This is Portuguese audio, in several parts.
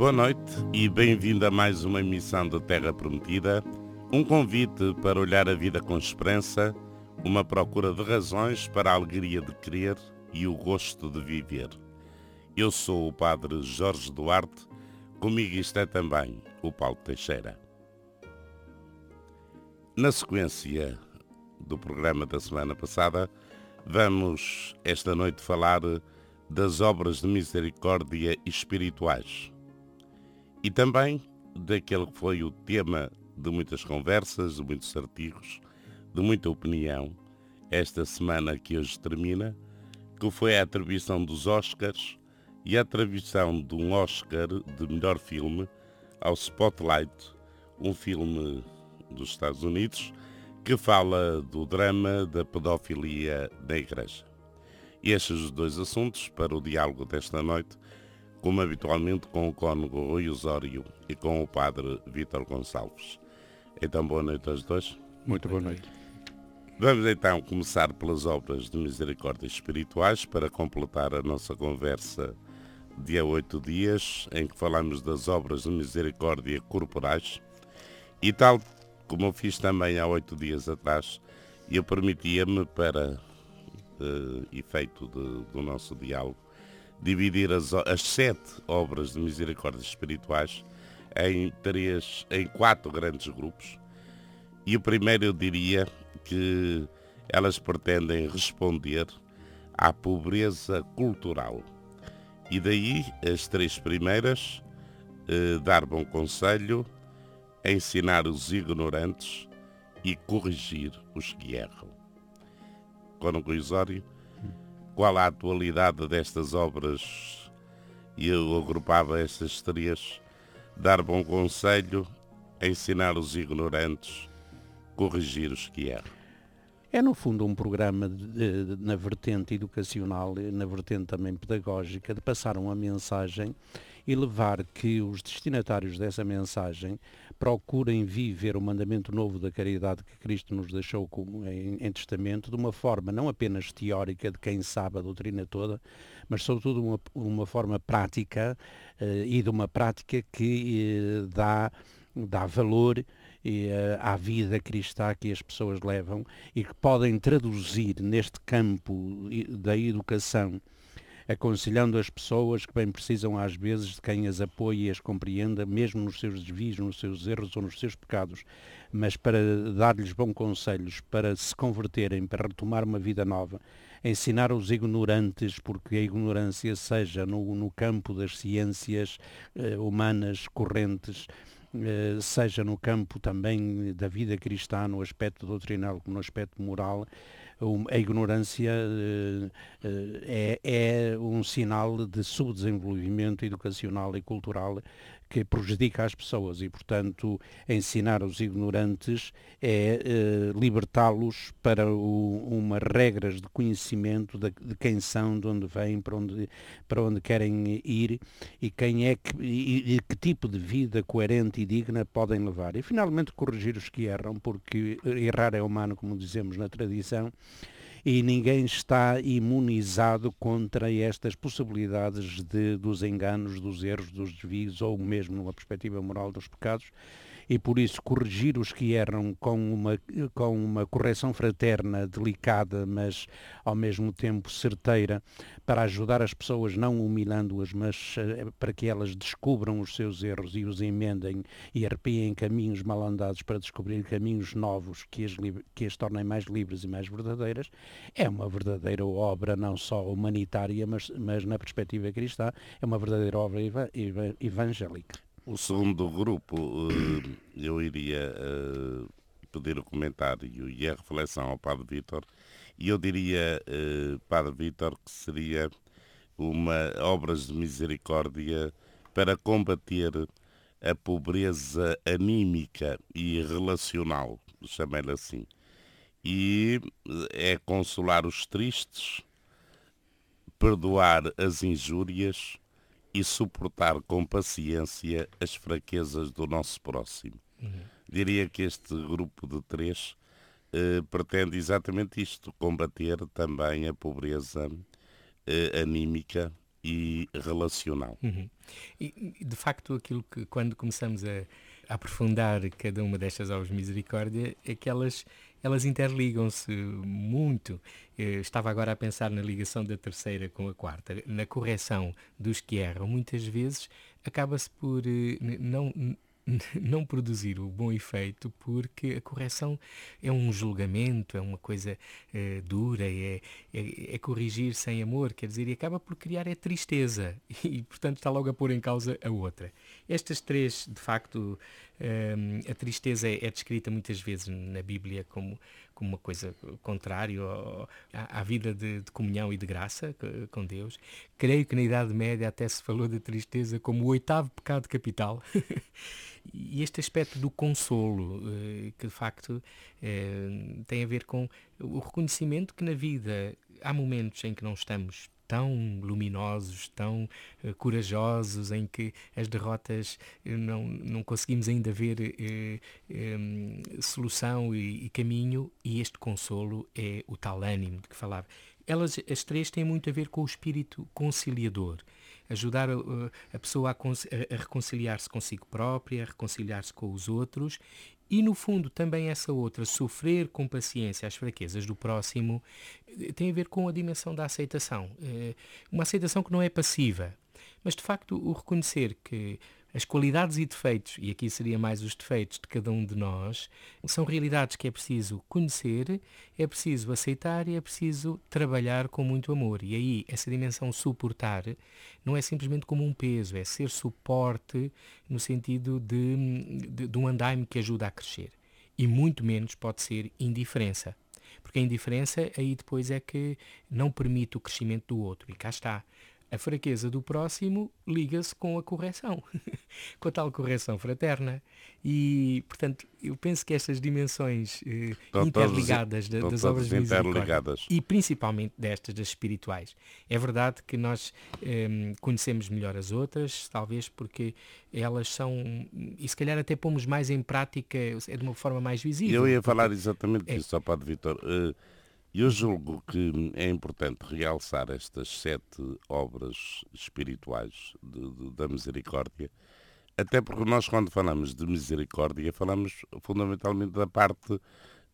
Boa noite e bem-vindo a mais uma emissão da Terra Prometida, um convite para olhar a vida com esperança, uma procura de razões para a alegria de querer e o gosto de viver. Eu sou o Padre Jorge Duarte, comigo está também o Paulo Teixeira. Na sequência do programa da semana passada, vamos esta noite falar das obras de misericórdia espirituais e também daquele que foi o tema de muitas conversas, de muitos artigos, de muita opinião, esta semana que hoje termina, que foi a atribuição dos Oscars e a atribuição de um Oscar de melhor filme ao Spotlight, um filme dos Estados Unidos que fala do drama da pedofilia na Igreja. E estes dois assuntos para o diálogo desta noite como habitualmente com o cônego Rui Osório e com o padre Vítor Gonçalves. Então, boa noite aos dois. Muito boa noite. Vamos então começar pelas obras de misericórdia espirituais para completar a nossa conversa de há oito dias, em que falamos das obras de misericórdia corporais. E tal como eu fiz também há oito dias atrás, eu permitia-me, para uh, efeito de, do nosso diálogo, dividir as, as sete obras de misericórdia espirituais em três, em quatro grandes grupos. E o primeiro eu diria que elas pretendem responder à pobreza cultural. E daí as três primeiras, eh, dar bom conselho, ensinar os ignorantes e corrigir os que erram. Corongo Isório, qual a atualidade destas obras e eu agrupava estas três, dar bom conselho, ensinar os ignorantes, corrigir os que erram. É, no fundo, um programa de, na vertente educacional, na vertente também pedagógica, de passar uma mensagem e levar que os destinatários dessa mensagem procurem viver o mandamento novo da caridade que Cristo nos deixou como em, em testamento de uma forma não apenas teórica de quem sabe a doutrina toda, mas sobretudo uma, uma forma prática eh, e de uma prática que eh, dá, dá valor e, uh, à vida cristã que as pessoas levam e que podem traduzir neste campo da educação aconselhando as pessoas que bem precisam às vezes de quem as apoie e as compreenda, mesmo nos seus desvios, nos seus erros ou nos seus pecados, mas para dar-lhes bons conselhos, para se converterem, para retomar uma vida nova, ensinar os ignorantes, porque a ignorância seja no, no campo das ciências eh, humanas correntes, eh, seja no campo também da vida cristã, no aspecto doutrinal como no aspecto moral, a ignorância eh, eh, é, é um sinal de subdesenvolvimento educacional e cultural que prejudica as pessoas e, portanto, ensinar os ignorantes é eh, libertá-los para o, uma regras de conhecimento de, de, quem são, de onde vêm, para onde, para onde querem ir e quem é que, e, e que tipo de vida coerente e digna podem levar. E, finalmente, corrigir os que erram, porque errar é humano, como dizemos na tradição, e ninguém está imunizado contra estas possibilidades de, dos enganos, dos erros, dos desvios ou mesmo numa perspectiva moral dos pecados e por isso corrigir os que erram com uma, com uma correção fraterna, delicada, mas ao mesmo tempo certeira, para ajudar as pessoas, não humilhando-as, mas eh, para que elas descubram os seus erros e os emendem e arpiem caminhos mal andados para descobrir caminhos novos que as, que as tornem mais livres e mais verdadeiras, é uma verdadeira obra não só humanitária, mas, mas na perspectiva cristã, é uma verdadeira obra evangélica. O segundo grupo, eh, eu iria eh, pedir o comentário e a reflexão ao Padre Vítor, e eu diria, eh, Padre Vítor, que seria uma obras de misericórdia para combater a pobreza anímica e relacional, chamei-lhe assim. E é consolar os tristes, perdoar as injúrias, e suportar com paciência as fraquezas do nosso próximo. Uhum. Diria que este grupo de três eh, pretende exatamente isto, combater também a pobreza eh, anímica e relacional. Uhum. E, de facto, aquilo que quando começamos a, aprofundar cada uma destas obras de misericórdia é que elas, elas interligam-se muito. Eu estava agora a pensar na ligação da terceira com a quarta, na correção dos que erram. Muitas vezes acaba-se por eh, não não produzir o bom efeito porque a correção é um julgamento, é uma coisa é, dura, é, é, é, corrigir sem amor, quer dizer, e acaba por criar é tristeza e, portanto, está logo a pôr em causa a outra. Estas três, de facto, a tristeza é, é, descrita muitas vezes na Bíblia como, como uma coisa contrária à, à vida de, de, comunhão e de graça com Deus. Creio que na Idade Média até se falou da tristeza como o oitavo pecado capital. e este aspecto do consolo, eh, que de facto eh, tem a ver com o reconhecimento que na vida há momentos em que não estamos tão luminosos, tão uh, corajosos, em que as derrotas uh, não, não conseguimos ainda ver um, solução e, e, caminho, e este consolo é o tal ânimo de que falava. Elas, as três, têm muito a ver com o espírito conciliador ajudar a, a pessoa a, a reconciliar-se consigo própria, a reconciliar-se com os outros e, no fundo, também essa outra, sofrer com paciência as fraquezas do próximo, eh, tem a ver com a dimensão da aceitação. Eh, uma aceitação que não é passiva, mas, de facto, o reconhecer que as qualidades e defeitos, e aqui seria mais os defeitos de cada um de nós, são realidades que é preciso conhecer, é preciso aceitar e é preciso trabalhar com muito amor. E aí, essa dimensão suportar não é simplesmente como um peso, é ser suporte no sentido de, de, de um andaime que ajuda a crescer. E muito menos pode ser indiferença. Porque a indiferença aí depois é que não permite o crescimento do outro. E cá está a fraqueza do próximo liga-se com a correção, com a tal correção fraterna. E, portanto, eu penso que estas dimensões eh, interligadas da, das obras de interligadas. e principalmente destas, das espirituais. É verdade que nós eh, conhecemos melhor as outras, talvez porque elas são, e se calhar até pomos mais em prática, é de uma forma mais visível. Eu ia falar exatamente é. disso, ó Padre Vitor. Uh, eu julgo que é importante realçar estas sete obras espirituais de, de, da misericórdia, até porque nós, quando falamos de misericórdia, falamos fundamentalmente da parte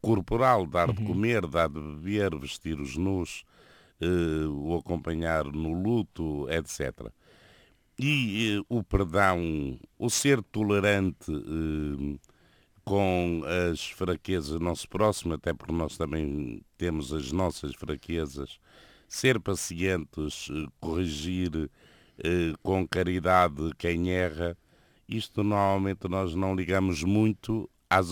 corporal, dar de uhum. comer, dar de beber, vestir os nus, eh, o acompanhar no luto, etc. E eh, o perdão, o ser tolerante. Eh, com as fraquezas do nosso próximo, até porque nós também temos as nossas fraquezas, ser pacientes, eh, corrigir eh, com caridade quem erra, isto normalmente nós não ligamos muito às,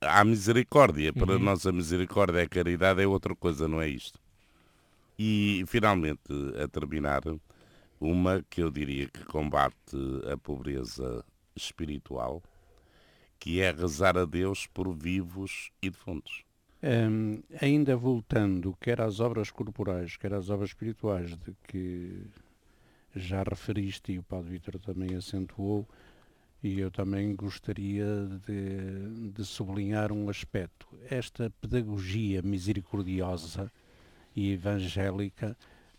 à misericórdia. Para uhum. nós a misericórdia, a caridade é outra coisa, não é isto. E finalmente, a terminar, uma que eu diria que combate a pobreza espiritual, que é rezar a Deus por vivos e defuntos. Um, ainda voltando, quer às obras corporais, quer às obras espirituais, de que já referiste e o Padre Vítor também acentuou, e eu também gostaria de, de sublinhar um aspecto. Esta pedagogia misericordiosa e evangélica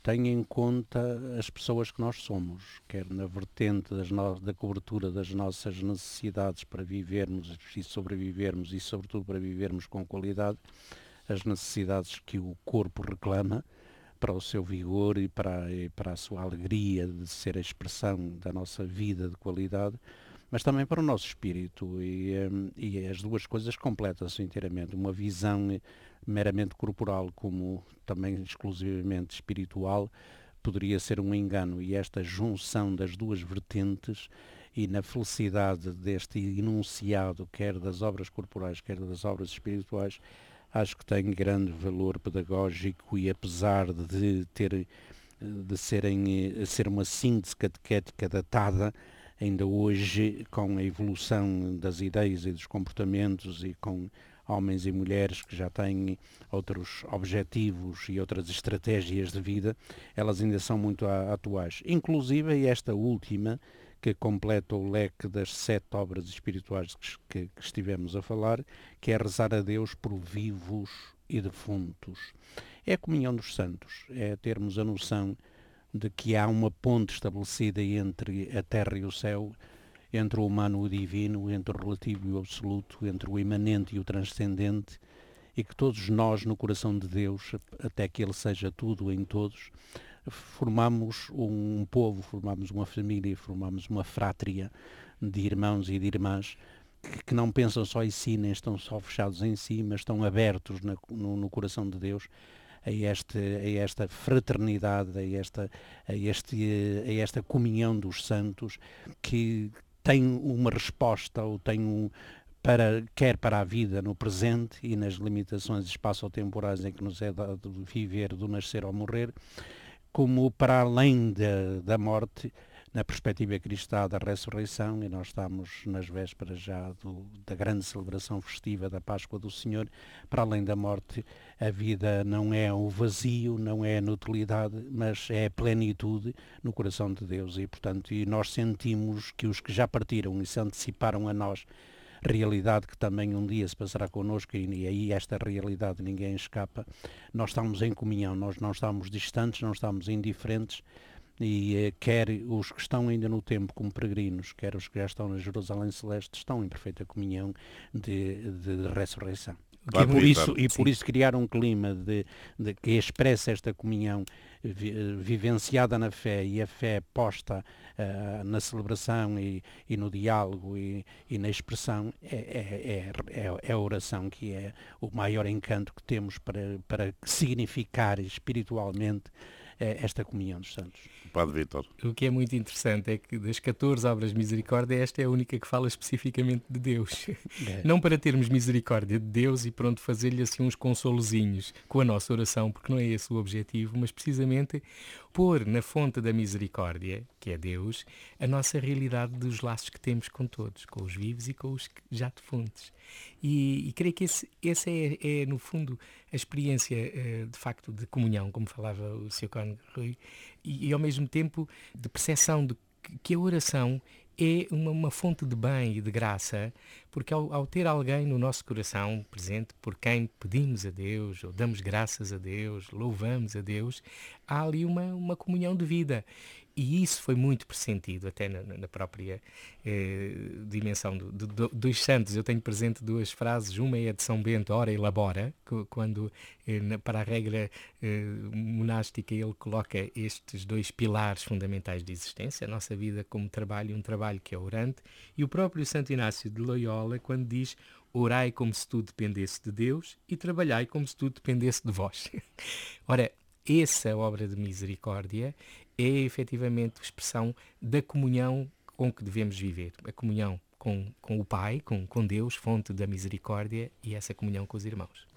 tem em conta as pessoas que nós somos, quer na vertente no... da cobertura das nossas necessidades para vivermos e sobrevivermos e, sobretudo, para vivermos com qualidade, as necessidades que o corpo reclama para o seu vigor e para, e para a sua alegria de ser a expressão da nossa vida de qualidade, mas também para o nosso espírito. E, hum, e as duas coisas completam-se inteiramente. Uma visão meramente corporal como também exclusivamente espiritual poderia ser um engano. E esta junção das duas vertentes e na felicidade deste enunciado, quer das obras corporais, quer das obras espirituais, acho que tem grande valor pedagógico e apesar de ter de serem ser uma síntese catequética datada, ainda hoje com a evolução das ideias e dos comportamentos e com homens e mulheres que já têm outros objetivos e outras estratégias de vida, elas ainda são muito atuais. Inclusive esta última, que completa o leque das sete obras espirituais que, que estivemos a falar, que é rezar a Deus por vivos e defuntos. É a comunhão dos santos, é termos a noção de que há uma ponte estabelecida entre a terra e o céu, entre o humano e o divino, entre o relativo e o absoluto, entre o imanente e o transcendente, e que todos nós, no coração de Deus, até que Ele seja tudo em todos, formamos um povo, formamos uma família, formamos uma frátria de irmãos e de irmãs que não pensam só em si, nem estão só fechados em si, mas estão abertos na, no, no, coração de Deus a, este, a esta fraternidade, a esta, a, este, a esta comunhão dos santos que tem uma resposta ou tem um, para, quer para a vida no presente e nas limitações espaço-temporais em que nos é dado viver do nascer ao morrer, como para além da, da morte, na perspectiva cristã da ressurreição, e nós estamos nas vésperas já do, da grande celebração festiva da Páscoa do Senhor, para além da morte, a vida não é o vazio, não é a inutilidade, mas é a plenitude no coração de Deus. E, portanto, e nós sentimos que os que já partiram e se anteciparam a nós, realidade que também um dia se passará connosco e, aí esta realidade ninguém escapa. Nós estamos em comunhão, nós não estamos distantes, não estamos indiferentes, e eh, quer os que estão ainda no tempo como peregrinos, quer os que já estão na Jerusalém Celeste, estão em perfeita comunhão de, de, de ressurreição. E por, isso, e por isso criar um clima de, de, que expressa esta comunhão vi, vivenciada na fé e a fé posta uh, na celebração e, e no diálogo e, e, na expressão é, é, é, é, a oração que é o maior encanto que temos para, para significar espiritualmente uh, esta comunhão dos santos. Padre Vitor. O que é muito interessante é que das 14 obras de misericórdia, esta é a única que fala especificamente de Deus. É. Não para termos misericórdia de Deus e pronto fazer-lhe assim uns consolozinhos com a nossa oração, porque não é esse o objetivo, mas precisamente pôr na fonte da misericórdia, que é Deus, a nossa realidade dos laços que temos com todos, com os vivos e com os já defuntos. E, e creio que esse, esse é, é, no fundo, a experiência eh, de facto de comunhão, como falava o Sr. Cónigo Rui, e, e, ao mesmo tempo de percepção de que a oração é uma, uma, fonte de bem e de graça, porque ao, ao, ter alguém no nosso coração presente por quem pedimos a Deus, ou damos graças a Deus, louvamos a Deus, há ali uma, uma comunhão de vida. E isso foi muito pressentido até na, na própria eh, dimensão do, do, dos santos. Eu tenho presente duas frases, uma é de São Bento, ora elabora, quando eh, na, para a regra eh, monástica ele coloca estes dois pilares fundamentais de existência, a nossa vida como trabalho e um trabalho que é orante, e o próprio Santo Inácio de Loyola quando diz orai como se tudo dependesse de Deus e trabalhai como se tudo dependesse de vós. Ora, essa obra de misericórdia é efetivamente expressão da comunhão com que devemos viver. A comunhão com, com o Pai, com, com Deus, fonte da misericórdia, e essa comunhão com os irmãos.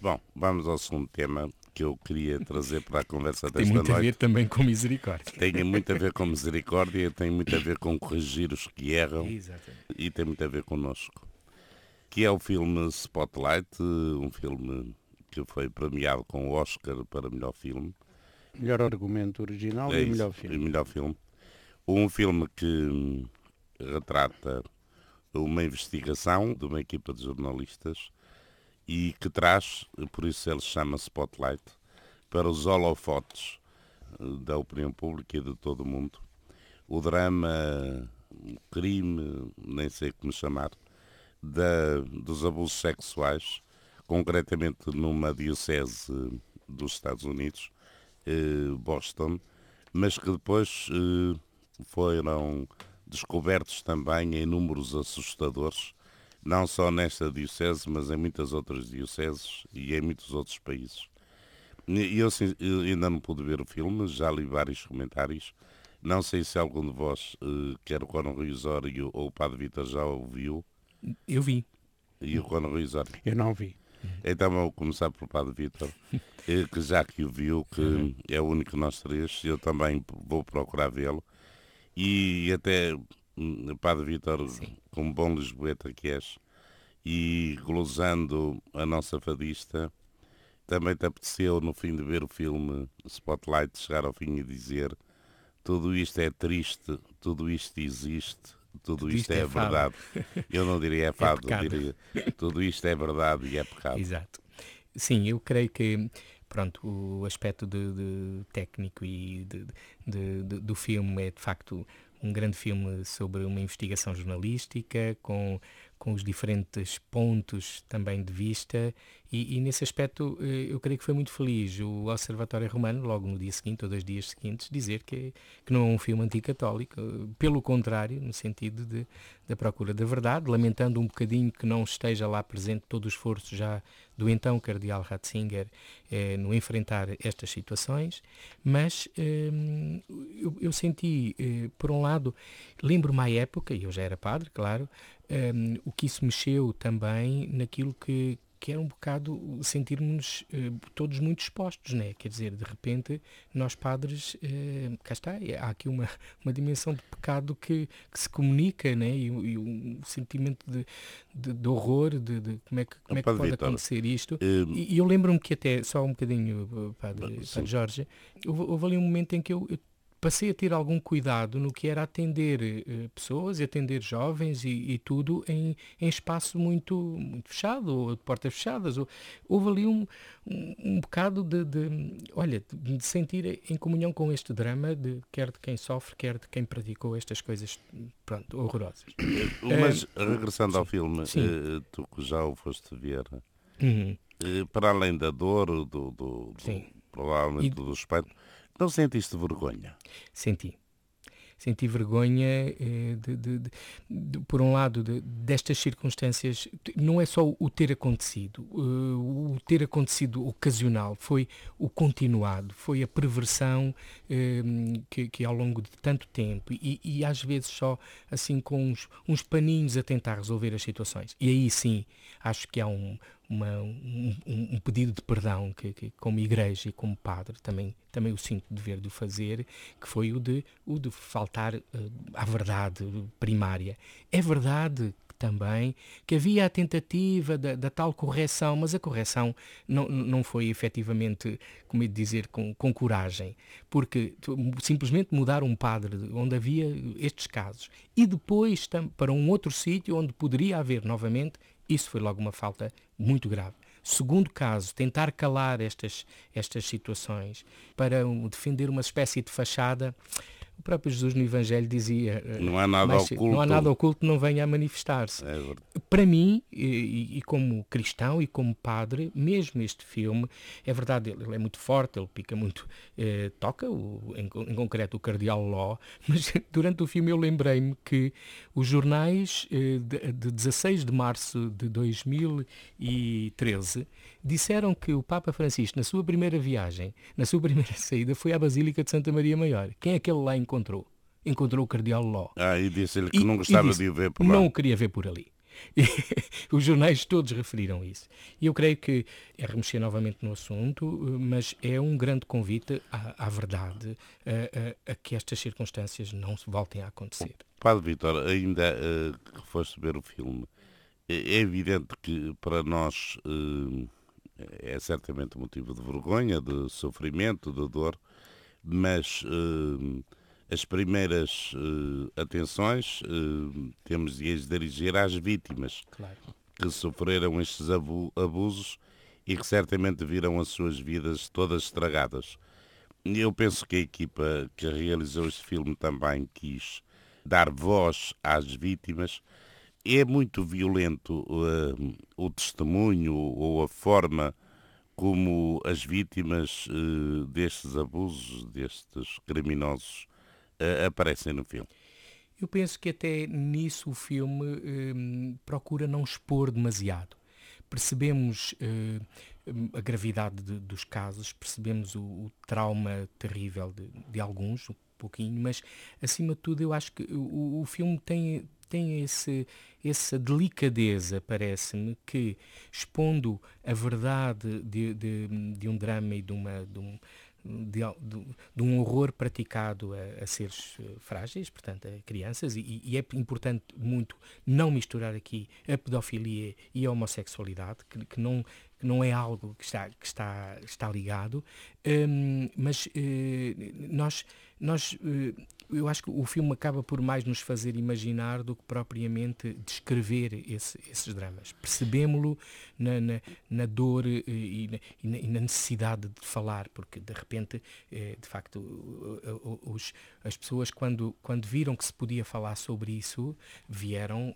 Bom, vamos ao segundo tema que eu queria trazer para a conversa desta noite. Tem muito noite. a ver também com misericórdia. Tem muito a ver com misericórdia, tem muito a ver com corrigir os que erram Exatamente. e tem muito a ver connosco. Que é o filme Spotlight, um filme que foi premiado com o Oscar para melhor filme. Melhor argumento original é e melhor filme. melhor filme. Um filme que hum, retrata uma investigação de uma equipa de jornalistas e que traz, por isso ele se chama Spotlight, para os holofotes eh, da opinião pública e de todo o mundo, o drama, o crime, nem sei como chamar, da, dos abusos sexuais concretamente numa diocese dos Estados Unidos, eh, Boston, mas que depois eh, foram descobertos também em números assustadores, não só nesta diocese, mas em muitas outras dioceses e em muitos outros países. E eu, eu ainda não pude ver o filme, já li vários comentários. Não sei se algum de vós, eh, quer o Cono Rui Osório ou o Padre Vitor, já ouviu. Eu vi. E o Cono Rui Osório? Eu não vi. Então vou começar pelo Padre Vitor, eh, que já que o viu, que uhum. é o único de nós três, eu também vou procurar vê-lo. E até, hum, Padre Vitor, como bom lisboeta que és, e glosando a nossa fadista, também te apeteceu, no fim de ver o filme Spotlight, chegar ao fim e dizer tudo isto é triste, tudo isto existe, tudo isto, isto é, é verdade. Eu não diria é, fado, é diria tudo isto é verdade e é pecado. Exato. Sim, eu creio que pronto, o aspecto de, de técnico e de, de, do filme é de facto um grande filme sobre uma investigação jornalística, com, com os diferentes pontos também de vista, e, e, nesse aspecto eh, eu creio que foi muito feliz o Observatório Romano, logo no dia seguinte ou dois dias seguintes, dizer que, que não é um filme anticatólico, pelo contrário, no sentido de, da procura da verdade, lamentando um bocadinho que não esteja lá presente todo o esforço já do então Cardeal Ratzinger eh, no enfrentar estas situações, mas eh, eu, eu, senti, eh, por um lado, lembro-me à época, e eu já era padre, claro, eh, o que isso mexeu também naquilo que, que era um bocado sentirmos uh, todos muito expostos, né? Quer dizer, de repente, nós padres, uh, cá está, há aqui uma, uma dimensão de pecado que, que se comunica, né? E, e um sentimento de, de, de horror, de, de, como é que, como é que pode Victor, acontecer isto. Um... E, e, eu lembro-me que até, só um bocadinho, padre, padre Jorge, houve, houve ali um momento em que eu, eu passei a ter algum cuidado no que era atender uh, pessoas e atender jovens e, e tudo em, em, espaço muito, muito fechado, ou de portas fechadas. Ou, houve ali um, um, um bocado de, de, olha, de sentir em comunhão com este drama, de, quer de quem sofre, quer de quem praticou estas coisas pronto, horrorosas. Mas, uh, regressando ao filme, uh, tu que já o foste ver, uhum. para além da dor, do, do, do provavelmente e, do respeito, não sentiste vergonha? Senti. Senti vergonha, eh, de, de, de, por um lado, destas circunstâncias. Não é só o ter acontecido. Uh, o ter acontecido ocasional foi o continuado, foi a perversão uh, que, que, ao longo de tanto tempo e, e, às vezes só assim com uns, uns paninhos a tentar resolver as situações. E aí sim, acho que há um, uma, um, um, pedido de perdão que, que, como igreja e como padre também também o sinto dever de fazer que foi o de o de faltar uh, à verdade primária. É verdade também que havia a tentativa da, da, tal correção, mas a correção não, não foi efetivamente, como é dizer, com, com coragem, porque simplesmente mudar um padre onde havia estes casos e depois para um outro sítio onde poderia haver novamente isso foi logo uma falta muito grave. Segundo caso, tentar calar estas, estas situações para defender uma espécie de fachada o próprio Jesus no Evangelho dizia eh, não há nada mas, oculto. Não há nada oculto não venha a manifestar-se. É para mim e, e, como cristão e como padre mesmo este filme é verdade ele, é muito forte ele pica muito eh, toca o, em, em, concreto o cardeal Law mas durante o filme eu lembrei-me que os jornais eh, de, de 16 de março de 2013 disseram que o Papa Francisco na sua primeira viagem na sua primeira saída foi à Basílica de Santa Maria Maior quem é que ele lá encontrou. Encontrou o Cardeal Ló. Ah, e disse-lhe que e, não gostava disse, de o ver por lá. Não o queria ver por ali. os jornais todos referiram isso. E eu creio que é remexer novamente no assunto, mas é um grande convite à, à verdade, a, a, a, que estas circunstâncias não se voltem a acontecer. Padre Vitor, ainda uh, que foste ver o filme, é, é evidente que para nós uh, é certamente motivo de vergonha, de sofrimento, de dor, mas uh, as primeiras uh, atenções uh, temos de as dirigir às vítimas claro. que sofreram estes abusos e que certamente viram as suas vidas todas estragadas. Eu penso que a equipa que realizou este filme também quis dar voz às vítimas. É muito violento uh, o testemunho ou a forma como as vítimas uh, destes abusos, destes criminosos, uh, aparecem no filme. Eu penso que até nisso o filme procura não expor demasiado. Percebemos a gravidade de, dos casos, percebemos o, o trauma terrível de, de, alguns, um pouquinho, mas acima de tudo eu acho que o, o filme tem, tem esse, essa delicadeza, parece-me, que expondo a verdade de, de, de, um drama e de, uma, de um, de, um horror praticado a, a, seres eh, frágeis, portanto, a crianças, e, e, é importante muito não misturar aqui a pedofilia e a homossexualidade, que, que, não, não é algo que está, que está, está ligado, um, mas uh, nós, nós uh, eu acho que o filme acaba por mais nos fazer imaginar do que propriamente descrever esse, esses dramas. Percebemos-lo na, na, na, dor e, e, na, e, na, necessidade de falar, porque de repente, eh, de facto, os, as pessoas quando, quando viram que se podia falar sobre isso, vieram,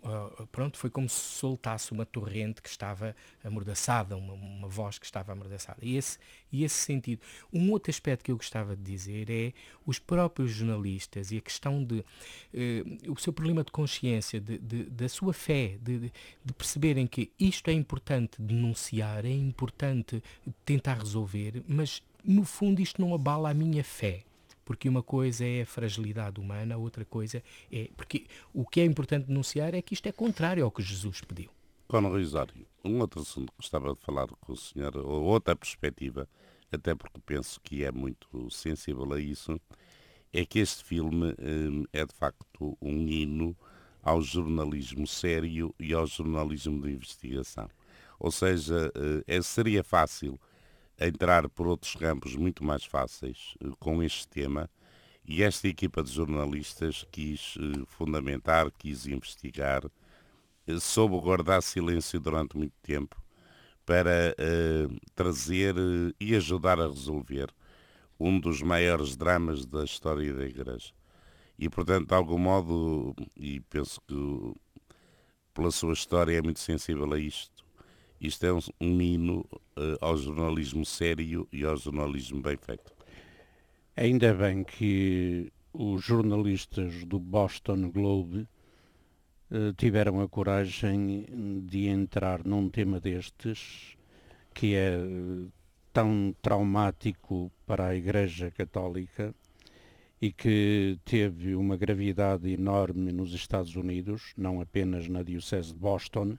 pronto, foi como se soltasse uma torrente que estava amordaçada, uma, uma voz que estava amordaçada. E esse, e esse sentido. Um outro aspecto que eu gostava de dizer é os próprios jornalistas e a questão de uh, o seu problema de consciência, de, de da sua fé, de, de, perceberem que isto é importante denunciar, é importante tentar resolver, mas no fundo isto não abala a minha fé porque uma coisa é a fragilidade humana, outra coisa é. Porque o que é importante denunciar é que isto é contrário ao que Jesus pediu. Cono Risório, um outro assunto que gostava de falar com o senhor, ou outra perspectiva, até porque penso que é muito sensível a isso, é que este filme hum, é de facto um hino ao jornalismo sério e ao jornalismo de investigação. Ou seja, é, seria fácil entrar por outros campos muito mais fáceis eh, com este tema e esta equipa de jornalistas quis eh, fundamentar, quis investigar, soube guardar silêncio durante muito tempo para uh, trazer uh, e ajudar a resolver um dos maiores dramas da história da Igreja. E, portanto, de algum modo, e penso que pela sua história é muito sensível a isto, isto é um, hino uh, ao jornalismo sério e ao jornalismo bem feito. Ainda bem que os jornalistas do Boston Globe eh, tiveram a coragem de entrar num tema destes, que é eh, tão traumático para a Igreja Católica e que teve uma gravidade enorme nos Estados Unidos, não apenas na Diocese de Boston,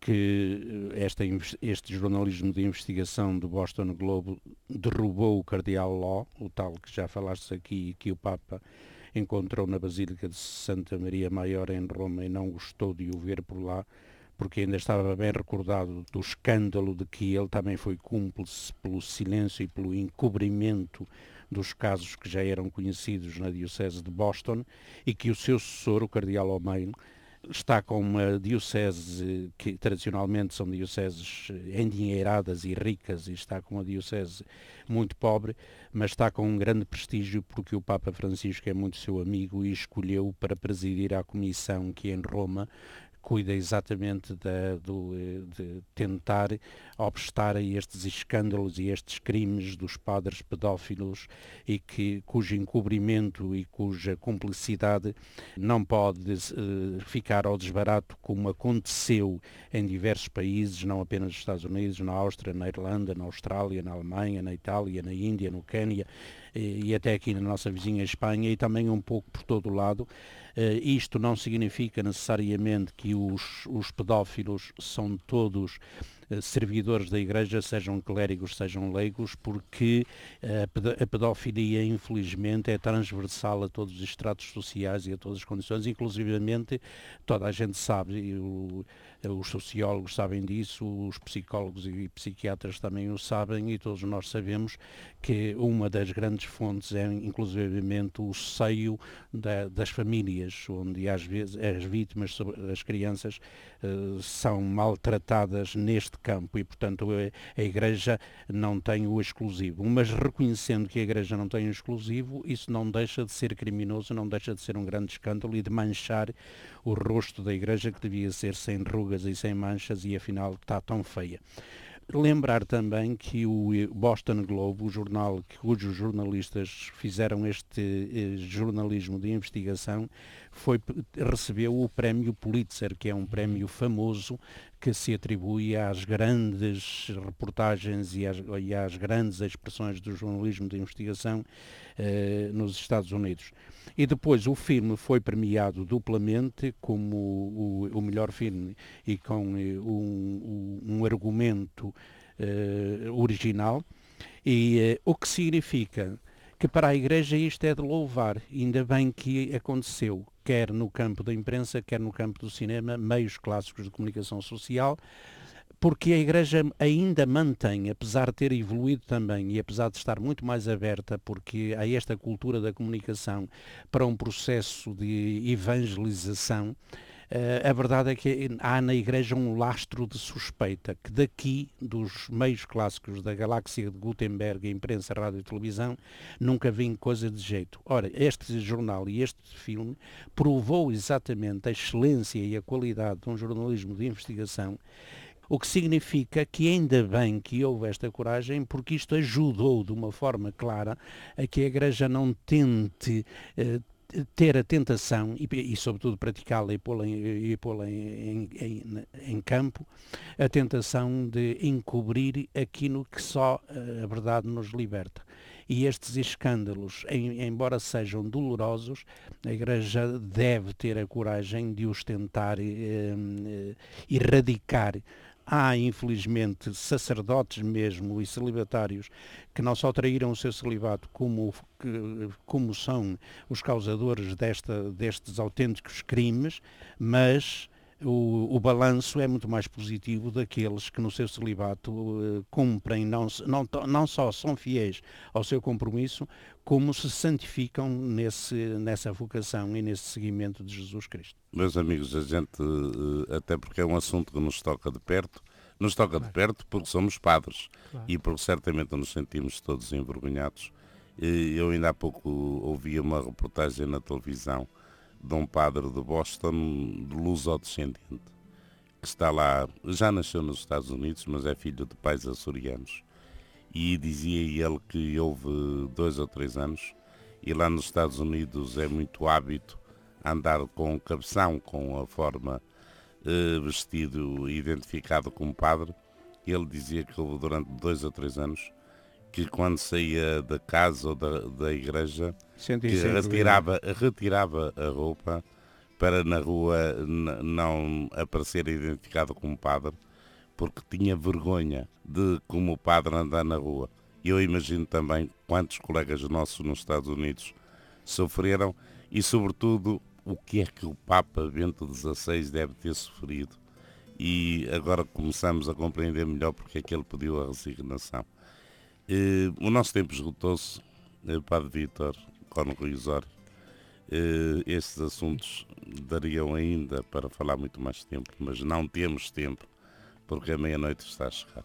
que eh, esta, este jornalismo de investigação do Boston Globe derrubou o Cardeal Law, o tal que já falaste aqui, que o Papa encontrou na Basílica de Santa Maria Maior em Roma e não gostou de o ver por lá, porque ainda estava bem recordado do escândalo de que ele também foi cúmplice pelo silêncio e pelo encobrimento dos casos que já eram conhecidos na Diocese de Boston e que o seu sucessor, o Cardeal O'Main, está com uma diocese que tradicionalmente são dioceses endinheiradas e ricas e está com uma diocese muito pobre, mas está com um grande prestígio porque o Papa Francisco é muito seu amigo e escolheu para presidir a comissão que em Roma cuida exatamente de, de tentar obstar a estes escândalos e estes crimes dos padres pedófilos e que, cujo encobrimento e cuja cumplicidade não pode uh, ficar ao desbarato como aconteceu em diversos países, não apenas nos Estados Unidos, na Áustria, na Irlanda, na Austrália, na Alemanha, na Itália, na Índia, no Quênia e, e até aqui na nossa vizinha Espanha e também um pouco por todo o lado. Uh, isto não significa necessariamente que os, os pedófilos são todos servidores da Igreja, sejam clérigos, sejam leigos, porque uh, a pedofilia, infelizmente, é transversal a todos os estratos sociais e a todas as condições, inclusivamente toda a gente sabe, o, os sociólogos sabem disso, os psicólogos e psiquiatras também o sabem e todos nós sabemos que uma das grandes fontes é inclusivamente o seio da, das famílias, onde às vezes as vítimas, as crianças, são maltratadas neste campo e, portanto, a, a Igreja não tem o exclusivo. Mas reconhecendo que a Igreja não tem o exclusivo, isso não deixa de ser criminoso, não deixa de ser um grande escândalo e de manchar o rosto da Igreja que devia ser sem rugas e sem manchas e afinal está tão feia. Lembrar também que o Boston Globe, o jornal cujos jornalistas fizeram este eh, jornalismo de investigação, foi, recebeu o prémio Pulitzer, que é um prémio famoso que se atribui às grandes reportagens e às, e às grandes expressões do jornalismo de investigação eh, nos Estados Unidos. E depois o filme foi premiado duplamente como o, o melhor filme e com eh, um, um, argumento eh, original, e o que significa? Que para a Igreja isto é de louvar, ainda bem que aconteceu, quer no campo da imprensa, quer no campo do cinema, meios clássicos de comunicação social, porque a Igreja ainda mantém, apesar de ter evoluído também e apesar de estar muito mais aberta, porque há esta cultura da comunicação para um processo de evangelização, a verdade é que há na Igreja um lastro de suspeita que daqui, dos meios clássicos da galáxia de Gutenberg, imprensa, rádio e televisão, nunca vim coisa de jeito. Ora, este jornal e este filme provou exatamente a excelência e a qualidade de um jornalismo de investigação o que significa que ainda bem que houve esta coragem, porque isto ajudou de uma forma clara a que a Igreja não tente eh, ter a tentação, e, e sobretudo praticá-la e pô-la, em, pô em, em, em, campo, a tentação de encobrir aquilo que só eh, a verdade nos liberta. E estes escândalos, em, embora sejam dolorosos, a Igreja deve ter a coragem de os tentar eh, eh, erradicar há, infelizmente, sacerdotes mesmo e celibatários que não só traíram o seu celibato, como, como são os causadores desta, destes autênticos crimes, mas o, o balanço é muito mais positivo daqueles que no seu celibato uh, cumprem, não, não, não só são fiéis ao seu compromisso, como se santificam nesse, nessa vocação e nesse seguimento de Jesus Cristo. Meus amigos, a gente, uh, até porque é um assunto que nos toca de perto, nos toca de perto porque somos padres claro. e porque certamente nos sentimos todos envergonhados. Eu ainda há pouco ouvi uma reportagem na televisão de um padre de Boston, de luso-descendente, que está lá, já nasceu nos Estados Unidos, mas é filho de pais açorianos. E dizia ele que houve dois ou três anos, e lá nos Estados Unidos é muito hábito andar com cabeção, com a forma eh, vestido identificado como padre. Ele dizia que houve durante dois ou três anos que quando saía da casa ou da, da igreja que retirava, retirava a roupa para na rua não aparecer identificado como padre porque tinha vergonha de como o padre andar na rua. Eu imagino também quantos colegas nossos nos Estados Unidos sofreram e sobretudo o que é que o Papa Bento XVI deve ter sofrido. E agora começamos a compreender melhor porque é que ele pediu a resignação. Eh, o nosso tempo esgotou-se, eh, Padre Vítor, Cono Rui Osório. Eh, estes assuntos dariam ainda para falar muito mais tempo, mas não temos tempo porque a meia-noite está a chegar.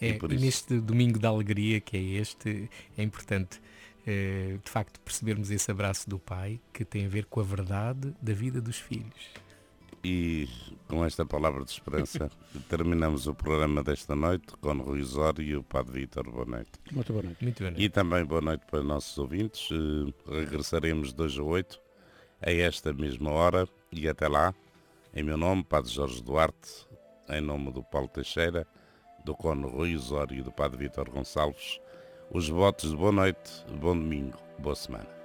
É, e, e neste domingo da alegria que é este, é importante eh, de facto percebermos esse abraço do pai que tem a ver com a verdade da vida dos filhos. E com esta palavra de esperança terminamos o programa desta noite com o Rui Osório e o Padre Vítor. Boa noite. Muito boa noite. Muito boa noite. E também boa noite para nossos ouvintes. Eh, regressaremos 2 a 8 a esta mesma hora e até lá, em meu nome, Padre Jorge Duarte, em nome do Paulo Teixeira, do Cono Rui Osório e do Padre Vítor Gonçalves, os votos de boa noite, bom domingo, boa semana.